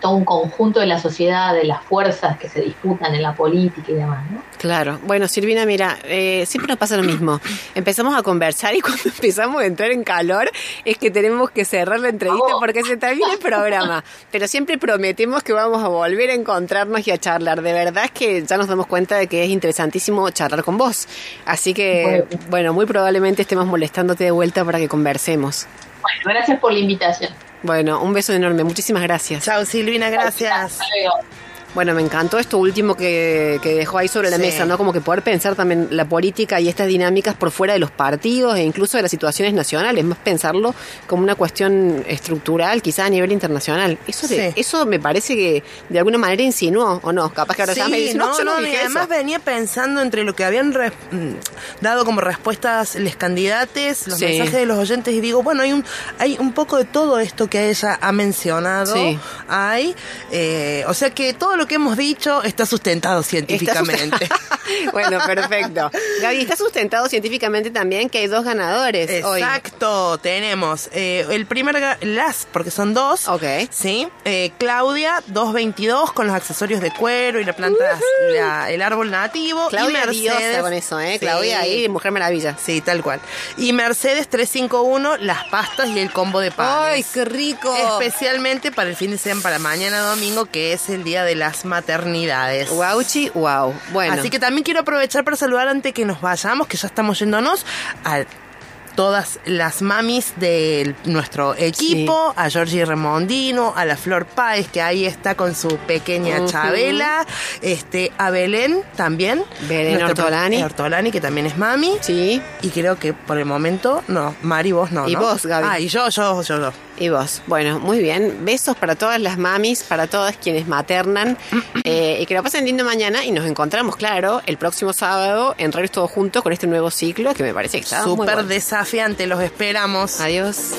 Todo un conjunto de la sociedad, de las fuerzas que se disputan en la política y demás, ¿no? Claro. Bueno, Silvina, mira, eh, siempre nos pasa lo mismo. Empezamos a conversar y cuando empezamos a entrar en calor es que tenemos que cerrar la entrevista porque se termina el programa. Pero siempre prometemos que vamos a volver a encontrarnos y a charlar. De verdad es que ya nos damos cuenta de que es interesantísimo charlar con vos. Así que, bueno, muy probablemente estemos molestándote de vuelta para que conversemos. Bueno, gracias por la invitación. Bueno, un beso enorme. Muchísimas gracias. Chao, Silvina, gracias. Hasta luego. Bueno, me encantó esto último que, que dejó ahí sobre la Sí. mesa, ¿no? Como que poder pensar también la política y estas dinámicas por fuera de los partidos e incluso de las situaciones nacionales, más pensarlo como una cuestión estructural, quizás a nivel internacional. Eso de- Sí. eso me parece que de alguna manera insinuó, ¿o no? Capaz que ahora ya me Sí, dicen, no, no, yo no, no, y dije además eso". venía pensando entre lo que habían mm, dado como respuestas les candidates, los Sí. mensajes de los oyentes, y digo, bueno, hay un, hay un poco de todo esto que ella ha mencionado. Sí. Hay, eh, o sea que todo lo que hemos dicho está sustentado Está científicamente. bueno, perfecto. Gaby, está sustentado científicamente también que hay dos ganadores hoy. Exacto, tenemos eh, el primer, las, porque son dos. Ok. Sí, eh, Claudia, 222, con los accesorios de cuero y la planta, la- el árbol nativo. Claudia y Mercedes, diosa con eso, ¿eh? Sí. Claudia ahí, Mujer Maravilla. Sí, tal cual. Y Mercedes 351, las pastas y el combo de panes. ¡Ay, qué rico! Especialmente para el fin de semana, para mañana domingo, que es el día de las maternidades. Guauchi, wow. Bueno. Así que también quiero aprovechar para saludar antes que nos vayamos, que ya estamos yéndonos, a todas las mamis de nuestro equipo, a Georgie Remondino, a la Flor Páez, que ahí está con su pequeña. Chabela, este, a Belén también. Belén Ortolani. Ortolani, que también es mami. Sí. Y creo que por el momento, no, Mari, vos no. Y ¿no? vos, Gaby. Ah, y yo, yo, yo, yo. Y vos. Bueno, muy bien. Besos para todas las mamis, para todas quienes maternan. Eh, y que lo pasen lindo mañana. Y nos encontramos, claro, el próximo sábado en Radios Todos Juntos con este nuevo ciclo que me parece que está Súper bueno. desafiante, los esperamos. Adiós.